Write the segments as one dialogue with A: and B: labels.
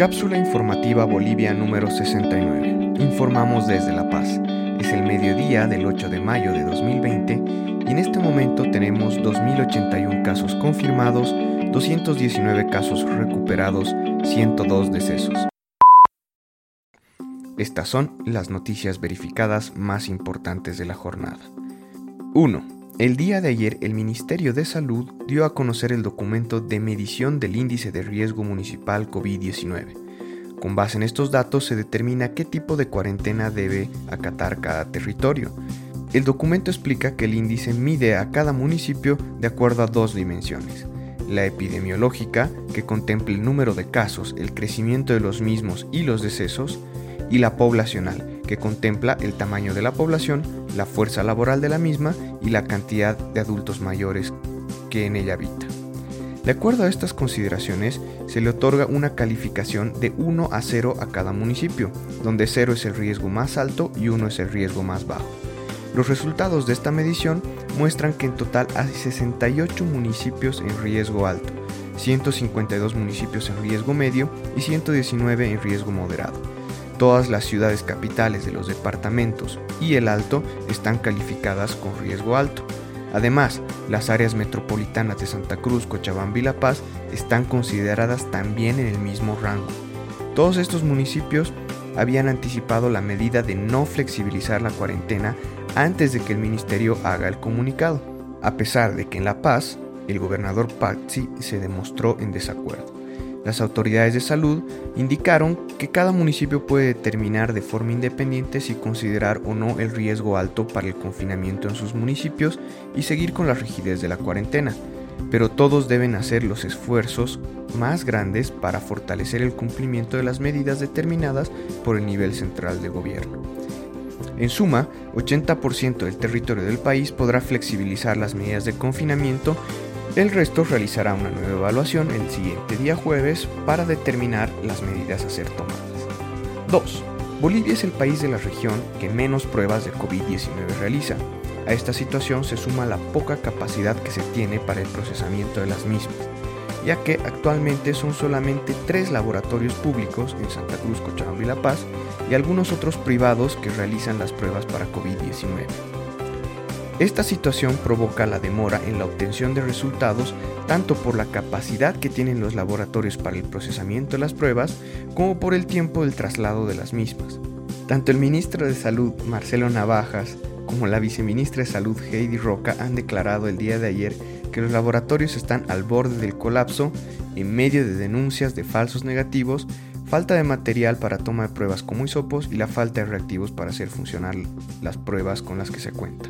A: Cápsula informativa Bolivia número 69. Informamos desde La Paz. Es el mediodía del 8 de mayo de 2020 y en este momento tenemos 2.081 casos confirmados, 219 casos recuperados, 102 decesos. Estas son las noticias verificadas más importantes de la jornada. 1. El día de ayer el Ministerio de Salud dio a conocer el documento de medición del índice de riesgo municipal COVID-19. Con base en estos datos se determina qué tipo de cuarentena debe acatar cada territorio. El documento explica que el índice mide a cada municipio de acuerdo a dos dimensiones. La epidemiológica, que contempla el número de casos, el crecimiento de los mismos y los decesos, y la poblacional, que contempla el tamaño de la población, la fuerza laboral de la misma y la cantidad de adultos mayores que en ella habita. De acuerdo a estas consideraciones, se le otorga una calificación de 1 a 0 a cada municipio, donde 0 es el riesgo más alto y 1 es el riesgo más bajo. Los resultados de esta medición muestran que en total hay 68 municipios en riesgo alto, 152 municipios en riesgo medio y 119 en riesgo moderado. Todas las ciudades capitales de los departamentos y el Alto están calificadas con riesgo alto. Además, las áreas metropolitanas de Santa Cruz, Cochabamba y La Paz están consideradas también en el mismo rango. Todos estos municipios habían anticipado la medida de no flexibilizar la cuarentena antes de que el ministerio haga el comunicado, a pesar de que en La Paz el gobernador Pazzi se demostró en desacuerdo. Las autoridades de salud indicaron que cada municipio puede determinar de forma independiente si considerar o no el riesgo alto para el confinamiento en sus municipios y seguir con la rigidez de la cuarentena, pero todos deben hacer los esfuerzos más grandes para fortalecer el cumplimiento de las medidas determinadas por el nivel central de gobierno. En suma, 80% del territorio del país podrá flexibilizar las medidas de confinamiento el resto realizará una nueva evaluación el siguiente día jueves para determinar las medidas a ser tomadas. 2. Bolivia es el país de la región que menos pruebas de COVID-19 realiza. A esta situación se suma la poca capacidad que se tiene para el procesamiento de las mismas, ya que actualmente son solamente tres laboratorios públicos en Santa Cruz, Cochabamba y La Paz y algunos otros privados que realizan las pruebas para COVID-19. Esta situación provoca la demora en la obtención de resultados tanto por la capacidad que tienen los laboratorios para el procesamiento de las pruebas como por el tiempo del traslado de las mismas. Tanto el ministro de Salud, Marcelo Navajas, como la viceministra de Salud, Heidi Roca, han declarado el día de ayer que los laboratorios están al borde del colapso en medio de denuncias de falsos negativos, falta de material para toma de pruebas como hisopos y la falta de reactivos para hacer funcionar las pruebas con las que se cuenta.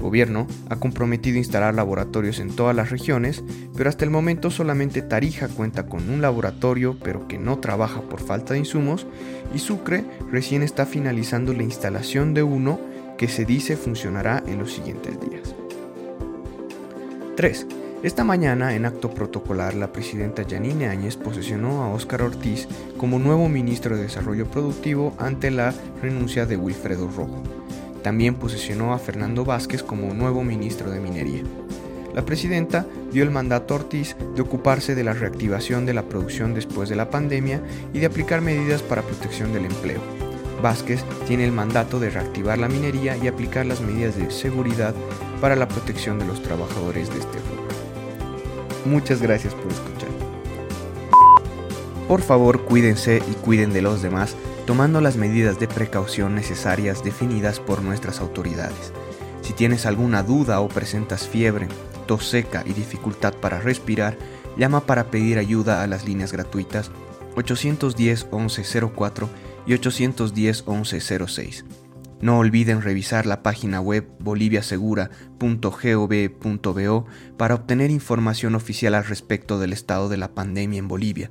A: El gobierno ha comprometido instalar laboratorios en todas las regiones, pero hasta el momento solamente Tarija cuenta con un laboratorio, pero que no trabaja por falta de insumos, y Sucre recién está finalizando la instalación de uno que se dice funcionará en los siguientes días. 3. Esta mañana, en acto protocolar, la presidenta Yanine Áñez posesionó a Óscar Ortiz como nuevo ministro de Desarrollo Productivo ante la renuncia de Wilfredo Rojo. También posesionó a Fernando Vázquez como nuevo ministro de Minería. La presidenta dio el mandato a Ortiz de ocuparse de la reactivación de la producción después de la pandemia y de aplicar medidas para protección del empleo. Vázquez tiene el mandato de reactivar la minería y aplicar las medidas de seguridad para la protección de los trabajadores de este rubro. Muchas gracias por escuchar. Por favor, cuídense y cuiden de los demás tomando las medidas de precaución necesarias definidas por nuestras autoridades. Si tienes alguna duda o presentas fiebre, tos seca y dificultad para respirar, llama para pedir ayuda a las líneas gratuitas 810 1104 y 810 1106. No olviden revisar la página web boliviasegura.gov.bo para obtener información oficial al respecto del estado de la pandemia en Bolivia,